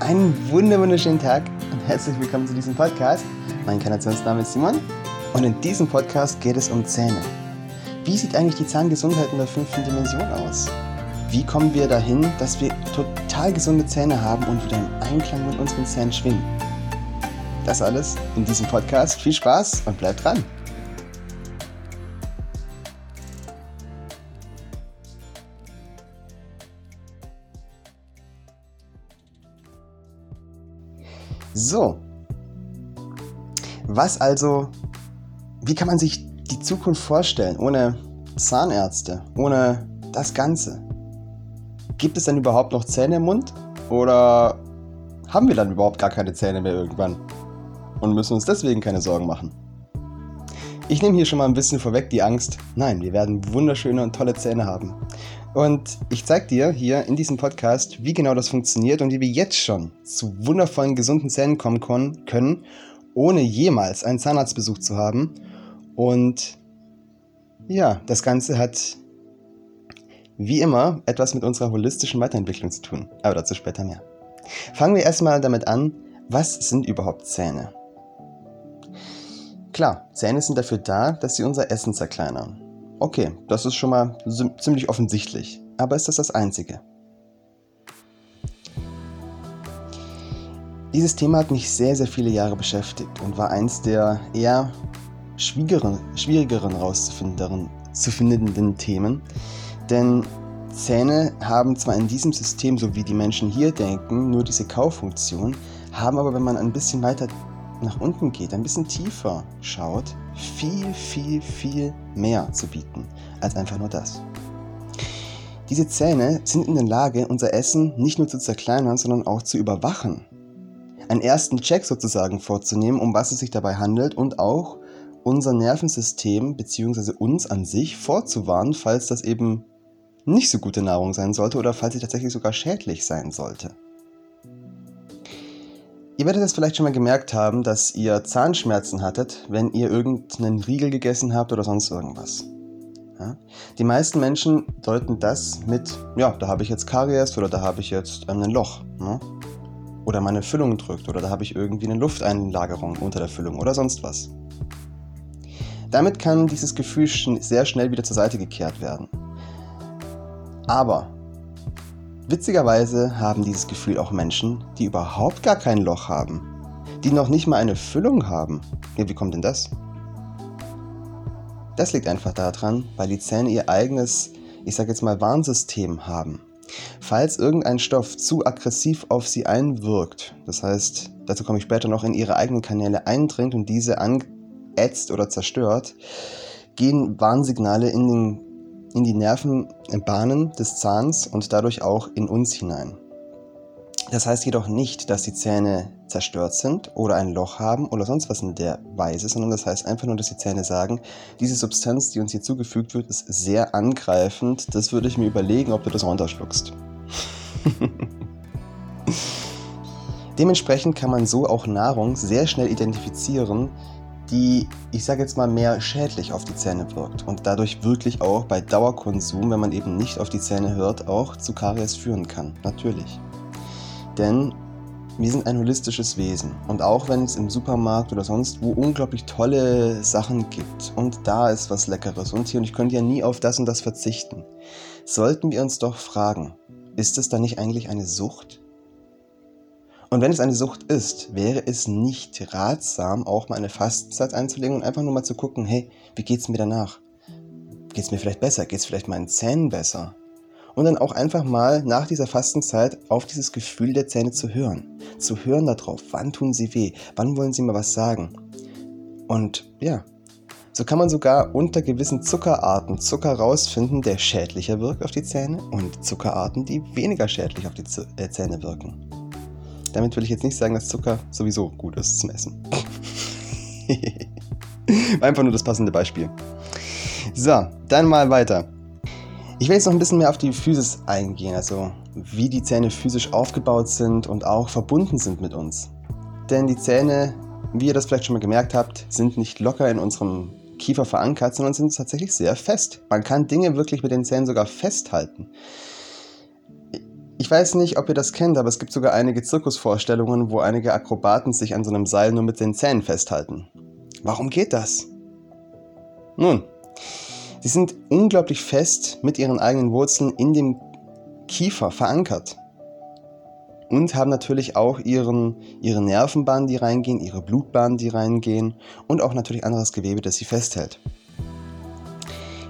Einen wunderschönen Tag und herzlich willkommen zu diesem Podcast. Mein Kanationsname ist Simon und in diesem Podcast geht es um Zähne. Wie sieht eigentlich die Zahngesundheit in der fünften Dimension aus? Wie kommen wir dahin, dass wir total gesunde Zähne haben und wieder im Einklang mit unseren Zähnen schwingen? Das alles in diesem Podcast. Viel Spaß und bleibt dran! So, was also, wie kann man sich die Zukunft vorstellen ohne Zahnärzte, ohne das Ganze? Gibt es denn überhaupt noch Zähne im Mund oder haben wir dann überhaupt gar keine Zähne mehr irgendwann und müssen uns deswegen keine Sorgen machen? Ich nehme hier schon mal ein bisschen vorweg die Angst. Nein, wir werden wunderschöne und tolle Zähne haben. Und ich zeige dir hier in diesem Podcast, wie genau das funktioniert und wie wir jetzt schon zu wundervollen, gesunden Zähnen kommen können, ohne jemals einen Zahnarztbesuch zu haben. Und ja, das Ganze hat wie immer etwas mit unserer holistischen Weiterentwicklung zu tun. Aber dazu später mehr. Fangen wir erstmal damit an, was sind überhaupt Zähne? Klar, Zähne sind dafür da, dass sie unser Essen zerkleinern. Okay, das ist schon mal ziemlich offensichtlich. Aber ist das das Einzige? Dieses Thema hat mich sehr, sehr viele Jahre beschäftigt und war eins der eher schwierigeren, schwierigeren rauszufindenden Themen. Denn Zähne haben zwar in diesem System, so wie die Menschen hier denken, nur diese Kauffunktion, haben aber, wenn man ein bisschen weiter nach unten geht, ein bisschen tiefer schaut, viel, viel, viel mehr zu bieten als einfach nur das. Diese Zähne sind in der Lage, unser Essen nicht nur zu zerkleinern, sondern auch zu überwachen. Einen ersten Check sozusagen vorzunehmen, um was es sich dabei handelt und auch unser Nervensystem bzw. uns an sich vorzuwarnen, falls das eben nicht so gute Nahrung sein sollte oder falls sie tatsächlich sogar schädlich sein sollte. Ihr werdet es vielleicht schon mal gemerkt haben, dass ihr Zahnschmerzen hattet, wenn ihr irgendeinen Riegel gegessen habt oder sonst irgendwas. Ja? Die meisten Menschen deuten das mit, ja, da habe ich jetzt Karies oder da habe ich jetzt ähm, ein Loch. Ne? Oder meine Füllung drückt oder da habe ich irgendwie eine Lufteinlagerung unter der Füllung oder sonst was. Damit kann dieses Gefühl sehr schnell wieder zur Seite gekehrt werden. Aber Witzigerweise haben dieses Gefühl auch Menschen, die überhaupt gar kein Loch haben, die noch nicht mal eine Füllung haben. Ja, wie kommt denn das? Das liegt einfach daran, weil die Zähne ihr eigenes, ich sag jetzt mal, Warnsystem haben. Falls irgendein Stoff zu aggressiv auf sie einwirkt, das heißt, dazu komme ich später noch, in ihre eigenen Kanäle eindringt und diese anätzt oder zerstört, gehen Warnsignale in den in die Nervenbahnen des Zahns und dadurch auch in uns hinein. Das heißt jedoch nicht, dass die Zähne zerstört sind oder ein Loch haben oder sonst was in der Weise, sondern das heißt einfach nur, dass die Zähne sagen, diese Substanz, die uns hier zugefügt wird, ist sehr angreifend. Das würde ich mir überlegen, ob du das runterschluckst. Dementsprechend kann man so auch Nahrung sehr schnell identifizieren, die, ich sage jetzt mal, mehr schädlich auf die Zähne wirkt und dadurch wirklich auch bei Dauerkonsum, wenn man eben nicht auf die Zähne hört, auch zu Karies führen kann. Natürlich. Denn wir sind ein holistisches Wesen und auch wenn es im Supermarkt oder sonst wo unglaublich tolle Sachen gibt und da ist was Leckeres und hier und ich könnte ja nie auf das und das verzichten, sollten wir uns doch fragen, ist es da nicht eigentlich eine Sucht? Und wenn es eine Sucht ist, wäre es nicht ratsam, auch mal eine Fastenzeit einzulegen und einfach nur mal zu gucken, hey, wie geht's mir danach? Geht's mir vielleicht besser? Geht's vielleicht meinen Zähnen besser? Und dann auch einfach mal nach dieser Fastenzeit auf dieses Gefühl der Zähne zu hören. Zu hören darauf, wann tun sie weh, wann wollen sie mal was sagen. Und ja, so kann man sogar unter gewissen Zuckerarten Zucker rausfinden, der schädlicher wirkt auf die Zähne und Zuckerarten, die weniger schädlich auf die äh, Zähne wirken. Damit will ich jetzt nicht sagen, dass Zucker sowieso gut ist zum Essen. Einfach nur das passende Beispiel. So, dann mal weiter. Ich will jetzt noch ein bisschen mehr auf die Physis eingehen, also wie die Zähne physisch aufgebaut sind und auch verbunden sind mit uns. Denn die Zähne, wie ihr das vielleicht schon mal gemerkt habt, sind nicht locker in unserem Kiefer verankert, sondern sind tatsächlich sehr fest. Man kann Dinge wirklich mit den Zähnen sogar festhalten Ich weiß nicht, ob ihr das kennt, aber es gibt sogar einige Zirkusvorstellungen, wo einige Akrobaten sich an so einem Seil nur mit den Zähnen festhalten. Warum geht das? Nun, sie sind unglaublich fest mit ihren eigenen Wurzeln in dem Kiefer verankert. Und haben natürlich auch ihren, ihre Nervenbahnen, die reingehen, ihre Blutbahnen, die reingehen und auch natürlich anderes Gewebe, das sie festhält.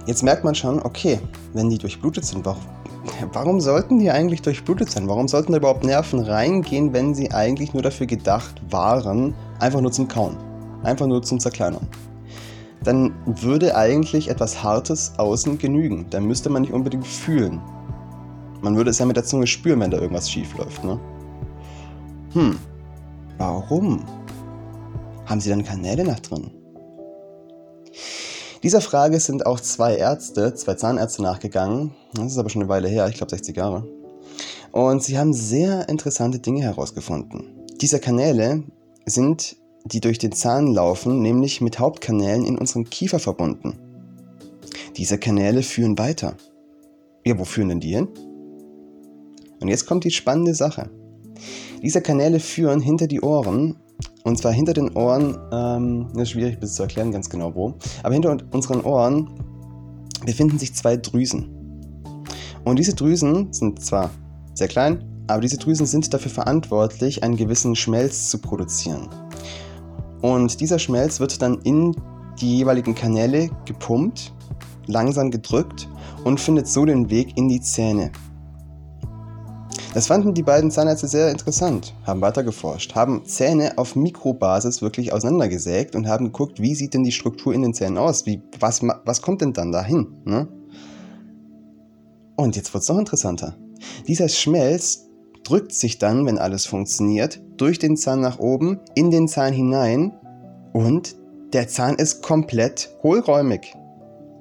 Jetzt merkt man schon, okay, wenn die durchblutet sind, warum, warum sollten die eigentlich durchblutet sein? Warum sollten da überhaupt Nerven reingehen, wenn sie eigentlich nur dafür gedacht waren, einfach nur zum Kauen, einfach nur zum Zerkleinern? Dann würde eigentlich etwas Hartes außen genügen. Dann müsste man nicht unbedingt fühlen. Man würde es ja mit der Zunge spüren, wenn da irgendwas schief läuft, ne? Hm, warum? Haben sie dann Kanäle nach drin? Dieser Frage sind auch zwei Ärzte, zwei Zahnärzte nachgegangen. Das ist aber schon eine Weile her, ich glaube 60 Jahre. Und sie haben sehr interessante Dinge herausgefunden. Diese Kanäle sind, die durch den Zahn laufen, nämlich mit Hauptkanälen in unserem Kiefer verbunden. Diese Kanäle führen weiter. Ja, wo führen denn die hin? Und jetzt kommt die spannende Sache. Diese Kanäle führen hinter die Ohren und zwar hinter den Ohren, ähm, das ist schwierig bis zu erklären ganz genau wo, aber hinter unseren Ohren befinden sich zwei Drüsen. Und diese Drüsen sind zwar sehr klein, aber diese Drüsen sind dafür verantwortlich, einen gewissen Schmelz zu produzieren. Und dieser Schmelz wird dann in die jeweiligen Kanäle gepumpt, langsam gedrückt und findet so den Weg in die Zähne. Das fanden die beiden Zahnärzte sehr interessant, haben weitergeforscht, haben Zähne auf Mikrobasis wirklich auseinandergesägt und haben geguckt, wie sieht denn die Struktur in den Zähnen aus? Wie, was, was kommt denn dann dahin? Ne? Und jetzt wird es noch interessanter. Dieser Schmelz drückt sich dann, wenn alles funktioniert, durch den Zahn nach oben, in den Zahn hinein und der Zahn ist komplett hohlräumig.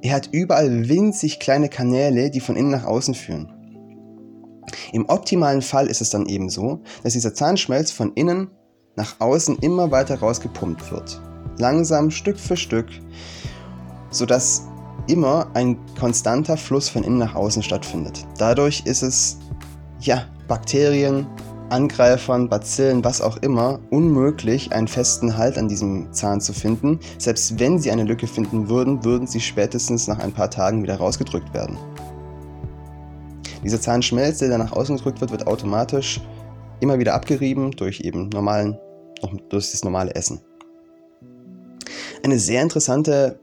Er hat überall winzig kleine Kanäle, die von innen nach außen führen. Im optimalen Fall ist es dann eben so, dass dieser Zahnschmelz von innen nach außen immer weiter rausgepumpt wird. Langsam, Stück für Stück, sodass immer ein konstanter Fluss von innen nach außen stattfindet. Dadurch ist es, ja, Bakterien, Angreifern, Bazillen, was auch immer, unmöglich, einen festen Halt an diesem Zahn zu finden. Selbst wenn sie eine Lücke finden würden, würden sie spätestens nach ein paar Tagen wieder rausgedrückt werden. Dieser Zahnschmelz, der nach außen gedrückt wird, wird automatisch immer wieder abgerieben durch eben normalen, durch das normale Essen. Eine sehr interessante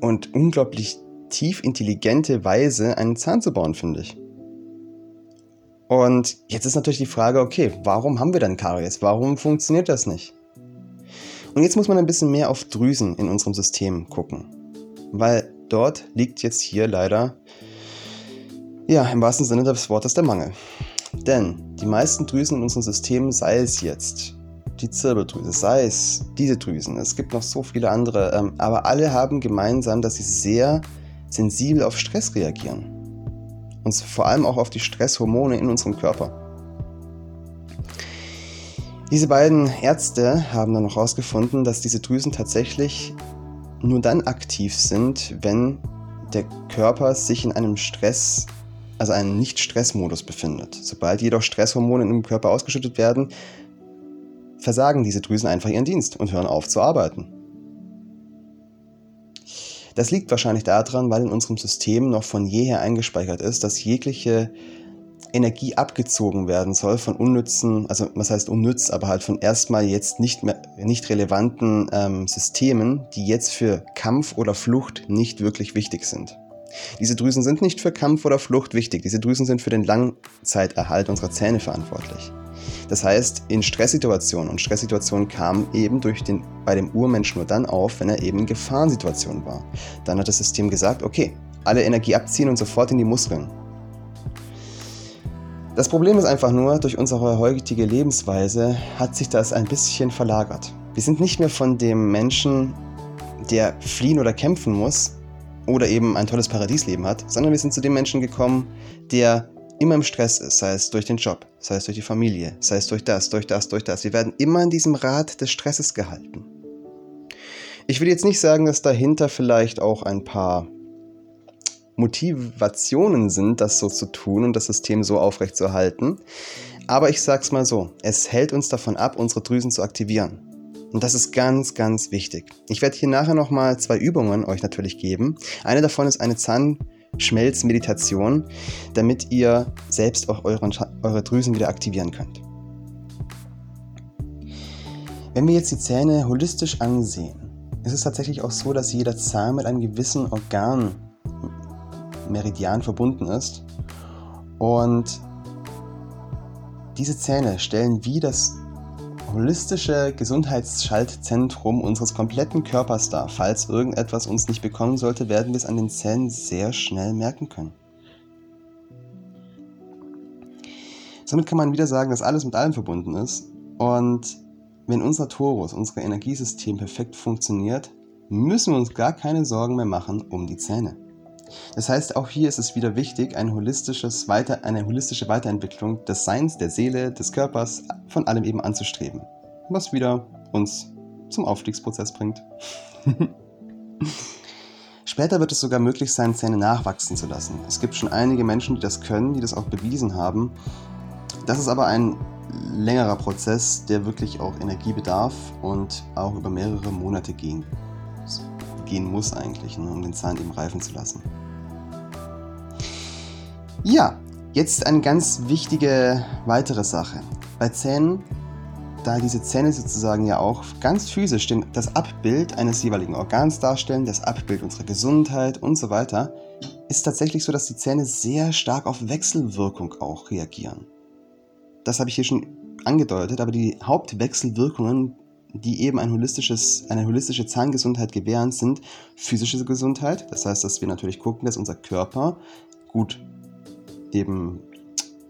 und unglaublich tief intelligente Weise, einen Zahn zu bauen, finde ich. Und jetzt ist natürlich die Frage, okay, warum haben wir dann Karies? Warum funktioniert das nicht? Und jetzt muss man ein bisschen mehr auf Drüsen in unserem System gucken. Weil dort liegt jetzt hier leider ja, im wahrsten Sinne des Wortes der Mangel. Denn die meisten Drüsen in unserem System, sei es jetzt die Zirbeldrüse, sei es diese Drüsen, es gibt noch so viele andere, ähm, aber alle haben gemeinsam, dass sie sehr sensibel auf Stress reagieren. Und vor allem auch auf die Stresshormone in unserem Körper. Diese beiden Ärzte haben dann noch herausgefunden, dass diese Drüsen tatsächlich nur dann aktiv sind, wenn der Körper sich in einem Stress also einen Nicht-Stress-Modus befindet. Sobald jedoch Stresshormone im Körper ausgeschüttet werden, versagen diese Drüsen einfach ihren Dienst und hören auf zu arbeiten. Das liegt wahrscheinlich daran, weil in unserem System noch von jeher eingespeichert ist, dass jegliche Energie abgezogen werden soll von unnützen, also was heißt unnütz, aber halt von erstmal jetzt nicht mehr nicht relevanten ähm, Systemen, die jetzt für Kampf oder Flucht nicht wirklich wichtig sind. Diese Drüsen sind nicht für Kampf oder Flucht wichtig, diese Drüsen sind für den Langzeiterhalt unserer Zähne verantwortlich. Das heißt, in Stresssituationen, und Stresssituationen kamen eben durch den, bei dem Urmensch nur dann auf, wenn er eben in Gefahrensituationen war. Dann hat das System gesagt, okay, alle Energie abziehen und sofort in die Muskeln. Das Problem ist einfach nur, durch unsere heutige Lebensweise hat sich das ein bisschen verlagert. Wir sind nicht mehr von dem Menschen, der fliehen oder kämpfen muss, oder eben ein tolles Paradiesleben hat, sondern wir sind zu dem Menschen gekommen, der immer im Stress ist, sei es durch den Job, sei es durch die Familie, sei es durch das, durch das, durch das. Wir werden immer in diesem Rad des Stresses gehalten. Ich will jetzt nicht sagen, dass dahinter vielleicht auch ein paar Motivationen sind, das so zu tun und das System so aufrechtzuerhalten. Aber ich sag's mal so, es hält uns davon ab, unsere Drüsen zu aktivieren. Und das ist ganz, ganz wichtig. Ich werde hier nachher nochmal zwei Übungen euch natürlich geben. Eine davon ist eine Zahnschmelzmeditation, damit ihr selbst auch euren, eure Drüsen wieder aktivieren könnt. Wenn wir jetzt die Zähne holistisch ansehen, ist es tatsächlich auch so, dass jeder Zahn mit einem gewissen Organ Meridian verbunden ist. Und diese Zähne stellen wie das holistische Gesundheitsschaltzentrum unseres kompletten Körpers dar. Falls irgendetwas uns nicht bekommen sollte, werden wir es an den Zähnen sehr schnell merken können. Somit kann man wieder sagen, dass alles mit allem verbunden ist. Und wenn unser Torus, unser Energiesystem perfekt funktioniert, müssen wir uns gar keine Sorgen mehr machen um die Zähne. Das heißt, auch hier ist es wieder wichtig, ein holistisches Weiter, eine holistische Weiterentwicklung des Seins, der Seele, des Körpers, von allem eben anzustreben. Was wieder uns zum Aufstiegsprozess bringt. Später wird es sogar möglich sein, Zähne nachwachsen zu lassen. Es gibt schon einige Menschen, die das können, die das auch bewiesen haben. Das ist aber ein längerer Prozess, der wirklich auch Energie bedarf und auch über mehrere Monate gehen, gehen muss eigentlich, ne, um den Zahn eben reifen zu lassen. Ja, jetzt eine ganz wichtige weitere Sache. Bei Zähnen, da diese Zähne sozusagen ja auch ganz physisch das Abbild eines jeweiligen Organs darstellen, das Abbild unserer Gesundheit und so weiter, ist tatsächlich so, dass die Zähne sehr stark auf Wechselwirkung auch reagieren. Das habe ich hier schon angedeutet, aber die Hauptwechselwirkungen, die eben ein holistisches, eine holistische Zahngesundheit gewähren, sind physische Gesundheit. Das heißt, dass wir natürlich gucken, dass unser Körper gut eben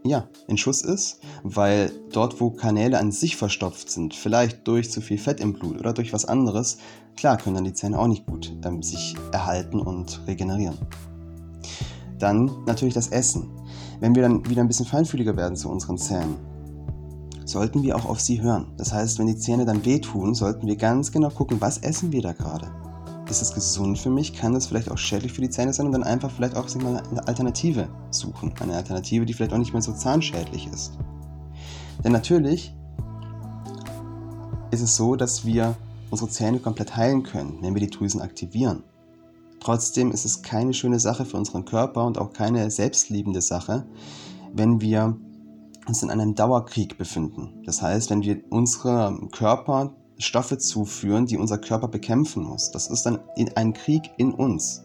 ja, in Schuss ist, weil dort, wo Kanäle an sich verstopft sind, vielleicht durch zu viel Fett im Blut oder durch was anderes, klar können dann die Zähne auch nicht gut ähm, sich erhalten und regenerieren. Dann natürlich das Essen. Wenn wir dann wieder ein bisschen feinfühliger werden zu unseren Zähnen, sollten wir auch auf sie hören. Das heißt, wenn die Zähne dann wehtun, sollten wir ganz genau gucken, was essen wir da gerade ist das gesund für mich? Kann das vielleicht auch schädlich für die Zähne sein? Und dann einfach vielleicht auch mal, eine Alternative suchen. Eine Alternative, die vielleicht auch nicht mehr so zahnschädlich ist. Denn natürlich ist es so, dass wir unsere Zähne komplett heilen können, wenn wir die Drüsen aktivieren. Trotzdem ist es keine schöne Sache für unseren Körper und auch keine selbstliebende Sache, wenn wir uns in einem Dauerkrieg befinden. Das heißt, wenn wir unserem Körper Stoffe zuführen, die unser Körper bekämpfen muss. Das ist dann ein Krieg in uns.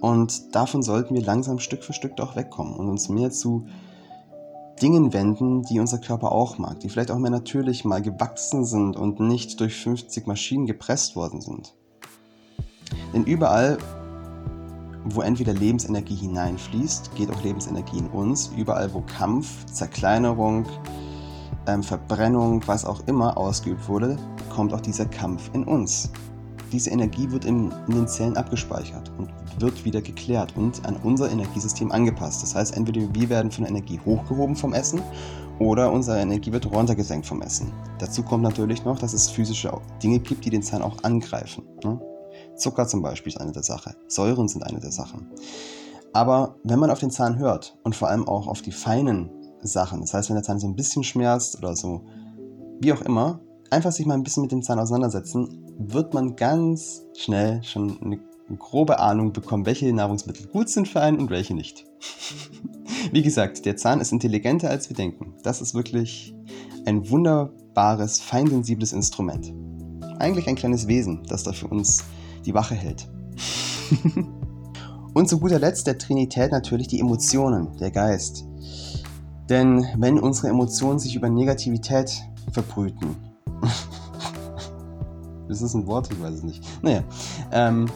Und davon sollten wir langsam Stück für Stück doch wegkommen und uns mehr zu Dingen wenden, die unser Körper auch mag, die vielleicht auch mehr natürlich mal gewachsen sind und nicht durch 50 Maschinen gepresst worden sind. Denn überall, wo entweder Lebensenergie hineinfließt, geht auch Lebensenergie in uns. Überall, wo Kampf, Zerkleinerung, ähm, Verbrennung, was auch immer ausgeübt wurde, kommt auch dieser Kampf in uns. Diese Energie wird in, in den Zellen abgespeichert und wird wieder geklärt und an unser Energiesystem angepasst. Das heißt, entweder wir werden von der Energie hochgehoben vom Essen oder unsere Energie wird runtergesenkt vom Essen. Dazu kommt natürlich noch, dass es physische Dinge gibt, die den Zahn auch angreifen. Ne? Zucker zum Beispiel ist eine der Sachen. Säuren sind eine der Sachen. Aber wenn man auf den Zahn hört und vor allem auch auf die feinen Sachen, das heißt, wenn der Zahn so ein bisschen schmerzt oder so, wie auch immer, einfach sich mal ein bisschen mit dem Zahn auseinandersetzen, wird man ganz schnell schon eine grobe Ahnung bekommen, welche Nahrungsmittel gut sind für einen und welche nicht. Wie gesagt, der Zahn ist intelligenter als wir denken. Das ist wirklich ein wunderbares, feinsensibles Instrument. Eigentlich ein kleines Wesen, das da für uns die Wache hält. und zu guter Letzt der Trinität natürlich die Emotionen, der Geist. Denn wenn unsere Emotionen sich über Negativität verbrüten, ist das ein Wort? Ich weiß es nicht. Naja. Ähm,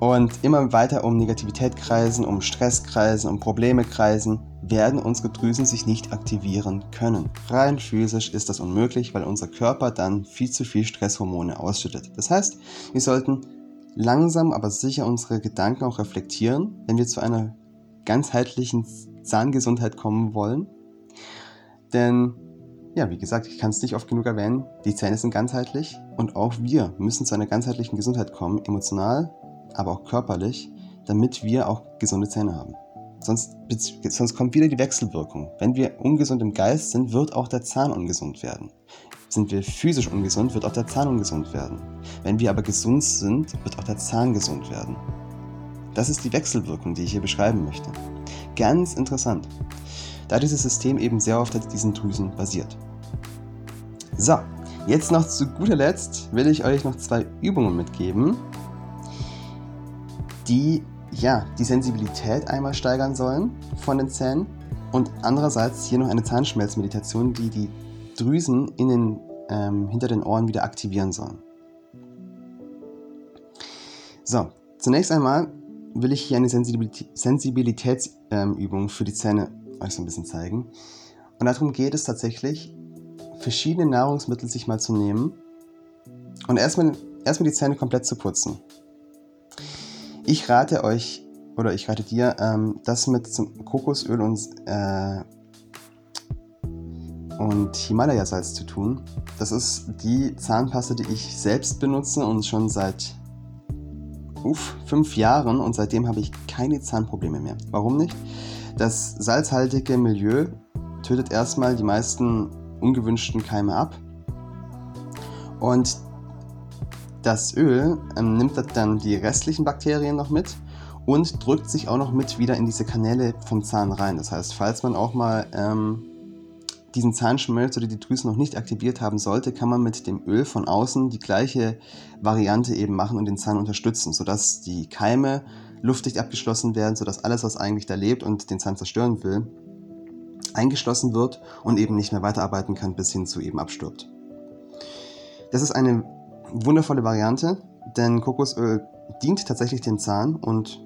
und immer weiter um Negativität kreisen, um Stress kreisen, um Probleme kreisen, werden unsere Drüsen sich nicht aktivieren können. Rein physisch ist das unmöglich, weil unser Körper dann viel zu viel Stresshormone ausschüttet. Das heißt, wir sollten langsam aber sicher unsere Gedanken auch reflektieren, wenn wir zu einer ganzheitlichen Zahngesundheit kommen wollen. Denn ja, wie gesagt, ich kann es nicht oft genug erwähnen, die Zähne sind ganzheitlich und auch wir müssen zu einer ganzheitlichen Gesundheit kommen, emotional, aber auch körperlich, damit wir auch gesunde Zähne haben. Sonst, sonst kommt wieder die Wechselwirkung. Wenn wir ungesund im Geist sind, wird auch der Zahn ungesund werden. Sind wir physisch ungesund, wird auch der Zahn ungesund werden. Wenn wir aber gesund sind, wird auch der Zahn gesund werden. Das ist die Wechselwirkung, die ich hier beschreiben möchte. Ganz interessant, da dieses System eben sehr oft auf diesen Drüsen basiert. So, jetzt noch zu guter Letzt will ich euch noch zwei Übungen mitgeben, die ja, die Sensibilität einmal steigern sollen von den Zähnen und andererseits hier noch eine Zahnschmelzmeditation, die die Drüsen in den, ähm, hinter den Ohren wieder aktivieren sollen. So, zunächst einmal will ich hier eine Sensibilitätsübung ähm, für die Zähne euch so ein bisschen zeigen. Und darum geht es tatsächlich, verschiedene Nahrungsmittel sich mal zu nehmen und erstmal, erstmal die Zähne komplett zu putzen. Ich rate euch, oder ich rate dir, ähm, das mit Kokosöl und, äh, und Himalaya-Salz zu tun. Das ist die Zahnpasta, die ich selbst benutze und schon seit uff, fünf Jahren und seitdem habe ich keine Zahnprobleme mehr. Warum nicht? Das salzhaltige Milieu tötet erstmal die meisten ungewünschten Keime ab. Und das Öl ähm, nimmt dann die restlichen Bakterien noch mit und drückt sich auch noch mit wieder in diese Kanäle vom Zahn rein. Das heißt, falls man auch mal ähm, diesen Zahnschmelz oder die Drüsen noch nicht aktiviert haben sollte, kann man mit dem Öl von außen die gleiche Variante eben machen und den Zahn unterstützen, sodass die Keime luftdicht abgeschlossen werden, sodass alles, was eigentlich da lebt und den Zahn zerstören will, eingeschlossen wird und eben nicht mehr weiterarbeiten kann, bis hin zu eben abstirbt. Das ist eine wundervolle Variante, denn Kokosöl dient tatsächlich dem Zahn und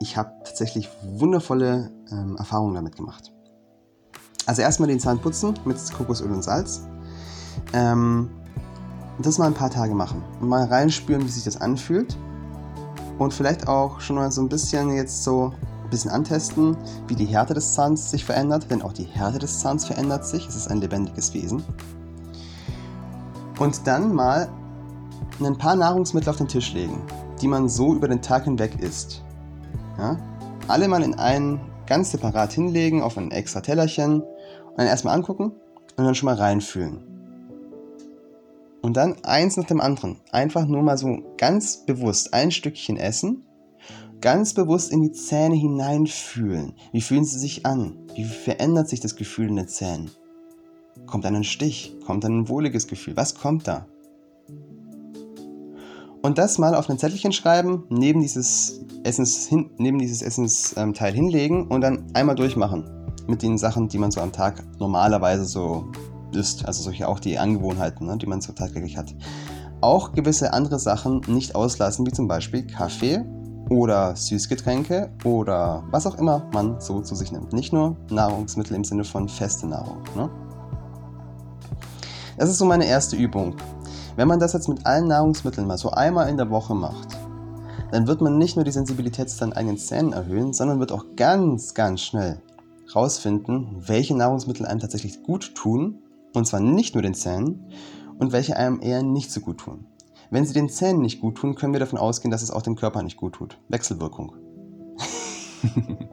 ich habe tatsächlich wundervolle ähm, Erfahrungen damit gemacht. Also erstmal den Zahn putzen mit Kokosöl und Salz. Ähm, das mal ein paar Tage machen und mal reinspüren, wie sich das anfühlt. Und vielleicht auch schon mal so ein bisschen jetzt so ein bisschen antesten, wie die Härte des Zahns sich verändert, denn auch die Härte des Zahns verändert sich. Es ist ein lebendiges Wesen. Und dann mal ein paar Nahrungsmittel auf den Tisch legen, die man so über den Tag hinweg isst. Ja? Alle mal in einen ganz separat hinlegen auf ein extra Tellerchen und dann erstmal angucken und dann schon mal reinfühlen. Und dann eins nach dem anderen. Einfach nur mal so ganz bewusst ein Stückchen essen. Ganz bewusst in die Zähne hineinfühlen. Wie fühlen sie sich an? Wie verändert sich das Gefühl in den Zähnen? Kommt dann ein Stich? Kommt dann ein wohliges Gefühl? Was kommt da? Und das mal auf ein Zettelchen schreiben, neben dieses, Essens hin, neben dieses Essensteil hinlegen und dann einmal durchmachen. Mit den Sachen, die man so am Tag normalerweise so isst. Also solche auch die Angewohnheiten, ne, die man so tagtäglich hat. Auch gewisse andere Sachen nicht auslassen, wie zum Beispiel Kaffee oder Süßgetränke oder was auch immer man so zu sich nimmt. Nicht nur Nahrungsmittel im Sinne von feste Nahrung. Ne? Das ist so meine erste Übung. Wenn man das jetzt mit allen Nahrungsmitteln mal so einmal in der Woche macht, dann wird man nicht nur die Sensibilität zu seinen eigenen Zähnen erhöhen, sondern wird auch ganz, ganz schnell rausfinden, welche Nahrungsmittel einem tatsächlich gut tun, und zwar nicht nur den Zähnen, und welche einem eher nicht so gut tun. Wenn sie den Zähnen nicht gut tun, können wir davon ausgehen, dass es auch dem Körper nicht gut tut. Wechselwirkung.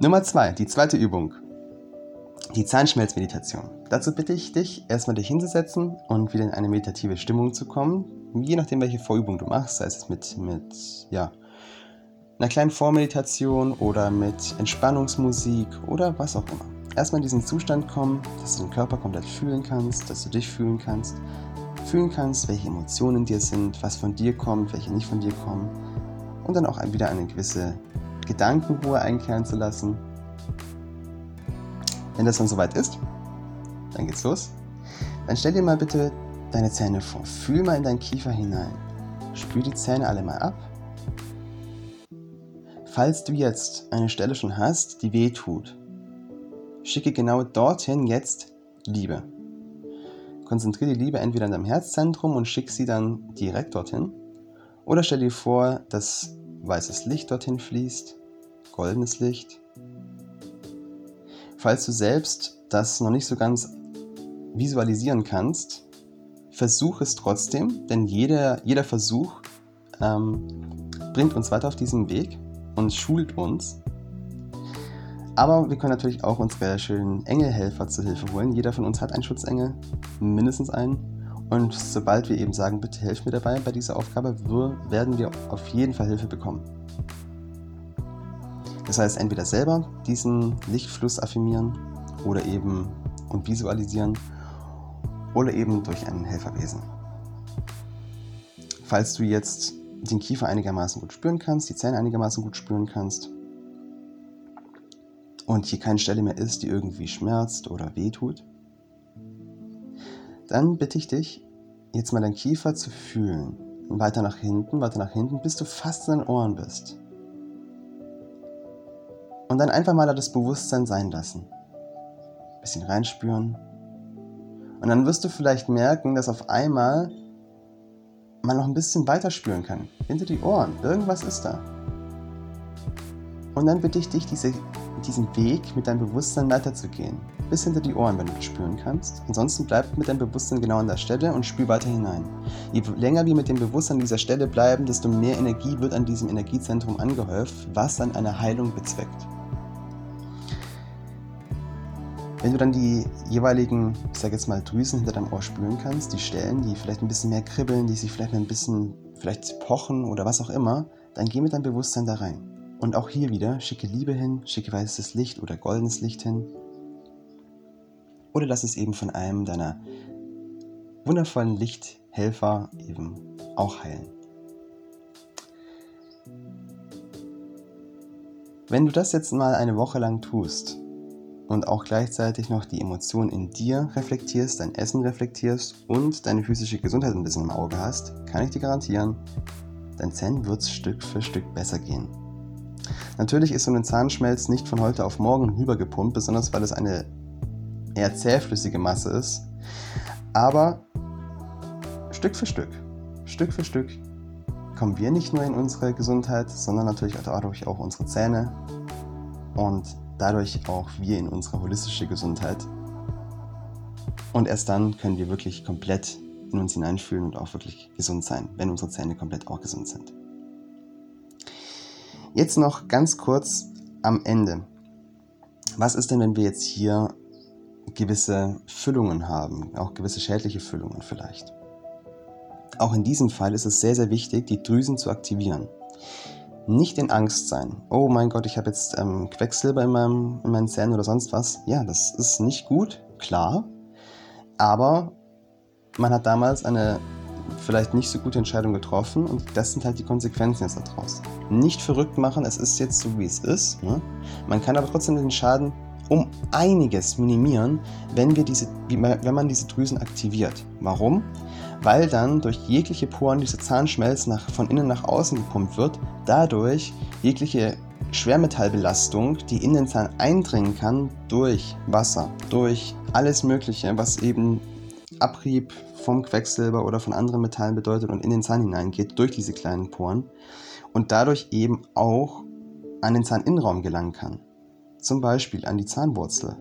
Nummer zwei, die zweite Übung die Zahnschmelzmeditation. Dazu bitte ich dich, erstmal dich hinzusetzen und wieder in eine meditative Stimmung zu kommen. Je nachdem, welche Vorübung du machst, sei es mit, mit ja, einer kleinen Vormeditation oder mit Entspannungsmusik oder was auch immer. Erstmal in diesen Zustand kommen, dass du den Körper komplett fühlen kannst, dass du dich fühlen kannst, fühlen kannst, welche Emotionen in dir sind, was von dir kommt, welche nicht von dir kommen und dann auch wieder eine gewisse Gedankenruhe einkehren zu lassen wenn das dann soweit ist, dann geht's los. Dann stell dir mal bitte deine Zähne vor. Fühl mal in deinen Kiefer hinein. Spür die Zähne alle mal ab. Falls du jetzt eine Stelle schon hast, die weh tut, schicke genau dorthin jetzt Liebe. Konzentriere die Liebe entweder in deinem Herzzentrum und schick sie dann direkt dorthin. Oder stell dir vor, dass weißes Licht dorthin fließt, goldenes Licht Falls du selbst das noch nicht so ganz visualisieren kannst, versuch es trotzdem, denn jeder, jeder Versuch ähm, bringt uns weiter auf diesem Weg und schult uns. Aber wir können natürlich auch unsere schönen Engelhelfer zur Hilfe holen. Jeder von uns hat einen Schutzengel, mindestens einen. Und sobald wir eben sagen, bitte helf mir dabei bei dieser Aufgabe, werden wir auf jeden Fall Hilfe bekommen. Das heißt, entweder selber diesen Lichtfluss affirmieren oder eben und visualisieren oder eben durch ein Helferwesen. Falls du jetzt den Kiefer einigermaßen gut spüren kannst, die Zähne einigermaßen gut spüren kannst und hier keine Stelle mehr ist, die irgendwie schmerzt oder wehtut, dann bitte ich dich, jetzt mal deinen Kiefer zu fühlen. Weiter nach hinten, weiter nach hinten, bis du fast in den Ohren bist. Und dann einfach mal das Bewusstsein sein lassen. Bisschen reinspüren. Und dann wirst du vielleicht merken, dass auf einmal man noch ein bisschen weiter spüren kann. Hinter die Ohren. Irgendwas ist da. Und dann bitte ich dich, diese, diesen Weg mit deinem Bewusstsein weiterzugehen. Bis hinter die Ohren, wenn du das spüren kannst. Ansonsten bleib mit deinem Bewusstsein genau an der Stelle und spür weiter hinein. Je länger wir mit dem Bewusstsein an dieser Stelle bleiben, desto mehr Energie wird an diesem Energiezentrum angehäuft, was dann eine Heilung bezweckt. Wenn du dann die jeweiligen, ich sag jetzt mal, Drüsen hinter deinem Ohr spüren kannst, die Stellen, die vielleicht ein bisschen mehr kribbeln, die sich vielleicht ein bisschen, vielleicht pochen oder was auch immer, dann geh mit deinem Bewusstsein da rein. Und auch hier wieder, schicke Liebe hin, schicke weißes Licht oder goldenes Licht hin. Oder lass es eben von einem deiner wundervollen Lichthelfer eben auch heilen. Wenn du das jetzt mal eine Woche lang tust, und auch gleichzeitig noch die Emotionen in dir reflektierst, dein Essen reflektierst und deine physische Gesundheit ein bisschen im Auge hast, kann ich dir garantieren, dein Zahn wird Stück für Stück besser gehen. Natürlich ist so ein Zahnschmelz nicht von heute auf morgen rübergepumpt, besonders weil es eine eher zähflüssige Masse ist. Aber Stück für Stück, Stück für Stück kommen wir nicht nur in unsere Gesundheit, sondern natürlich dadurch auch unsere Zähne. Und dadurch auch wir in unsere holistische Gesundheit. Und erst dann können wir wirklich komplett in uns hineinfühlen und auch wirklich gesund sein, wenn unsere Zähne komplett auch gesund sind. Jetzt noch ganz kurz am Ende. Was ist denn, wenn wir jetzt hier gewisse Füllungen haben, auch gewisse schädliche Füllungen vielleicht? Auch in diesem Fall ist es sehr, sehr wichtig, die Drüsen zu aktivieren nicht in Angst sein. Oh mein Gott, ich habe jetzt ähm, Quecksilber in, meinem, in meinen Zähnen oder sonst was. Ja, das ist nicht gut, klar. Aber man hat damals eine vielleicht nicht so gute Entscheidung getroffen und das sind halt die Konsequenzen jetzt daraus. Nicht verrückt machen, es ist jetzt so, wie es ist. Ne? Man kann aber trotzdem den Schaden um einiges minimieren, wenn, wir diese, wenn man diese Drüsen aktiviert. Warum? weil dann durch jegliche Poren dieser Zahnschmelz nach, von innen nach außen gepumpt wird, dadurch jegliche Schwermetallbelastung, die in den Zahn eindringen kann, durch Wasser, durch alles Mögliche, was eben Abrieb vom Quecksilber oder von anderen Metallen bedeutet und in den Zahn hineingeht, durch diese kleinen Poren und dadurch eben auch an den Zahninnenraum gelangen kann. Zum Beispiel an die Zahnwurzel.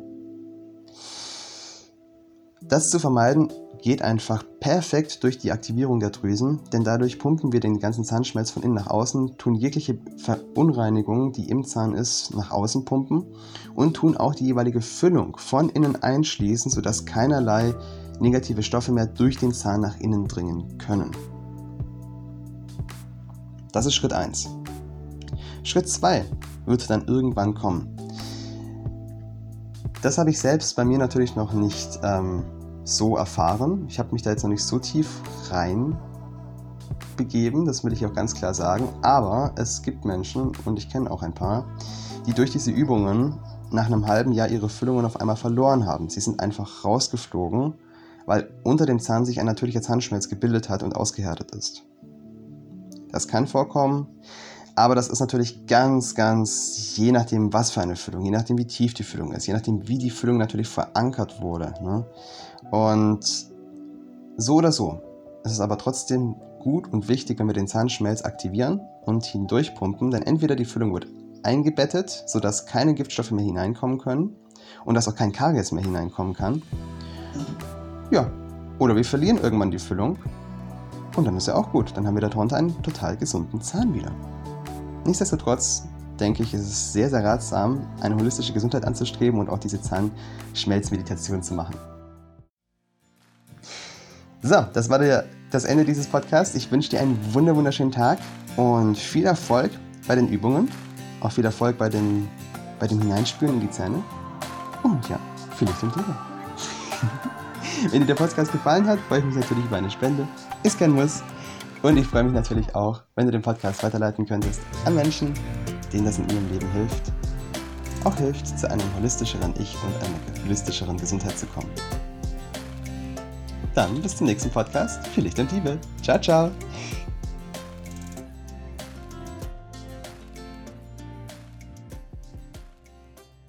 Das zu vermeiden geht einfach perfekt durch die Aktivierung der Drüsen, denn dadurch pumpen wir den ganzen Zahnschmelz von innen nach außen, tun jegliche Verunreinigung, die im Zahn ist, nach außen pumpen und tun auch die jeweilige Füllung von innen einschließen, sodass keinerlei negative Stoffe mehr durch den Zahn nach innen dringen können. Das ist Schritt 1. Schritt 2 wird dann irgendwann kommen. Das habe ich selbst bei mir natürlich noch nicht ähm, so erfahren. Ich habe mich da jetzt noch nicht so tief rein begeben, das will ich auch ganz klar sagen. Aber es gibt Menschen, und ich kenne auch ein paar, die durch diese Übungen nach einem halben Jahr ihre Füllungen auf einmal verloren haben. Sie sind einfach rausgeflogen, weil unter dem Zahn sich ein natürlicher Zahnschmelz gebildet hat und ausgehärtet ist. Das kann vorkommen, aber das ist natürlich ganz, ganz je nachdem, was für eine Füllung, je nachdem, wie tief die Füllung ist, je nachdem, wie die Füllung natürlich verankert wurde. Ne? Und so oder so, es ist aber trotzdem gut und wichtig, wenn wir den Zahnschmelz aktivieren und hindurchpumpen, denn entweder die Füllung wird eingebettet, sodass keine Giftstoffe mehr hineinkommen können und dass auch kein Karies mehr hineinkommen kann. Ja, oder wir verlieren irgendwann die Füllung Und dann ist ja auch gut. Dann haben wir darunter einen total gesunden Zahn wieder. Nichtsdestotrotz denke ich, ist es sehr, sehr ratsam, eine holistische Gesundheit anzustreben und auch diese Zahnschmelzmeditation zu machen. So, das war der, das Ende dieses Podcasts. Ich wünsche dir einen wunderschönen Tag und viel Erfolg bei den Übungen. Auch viel Erfolg bei, den, bei dem Hineinspüren in die Zähne. Und ja, viel Licht und Liebe. Wenn dir der Podcast gefallen hat, freue ich mich natürlich über eine Spende. Ist kein Muss. Und ich freue mich natürlich auch, wenn du den Podcast weiterleiten könntest an Menschen, denen das in ihrem Leben hilft. Auch hilft, zu einem holistischeren Ich und einer holistischeren Gesundheit zu kommen. Dann bis zum nächsten Podcast. Viel Licht und Liebe. Ciao, ciao.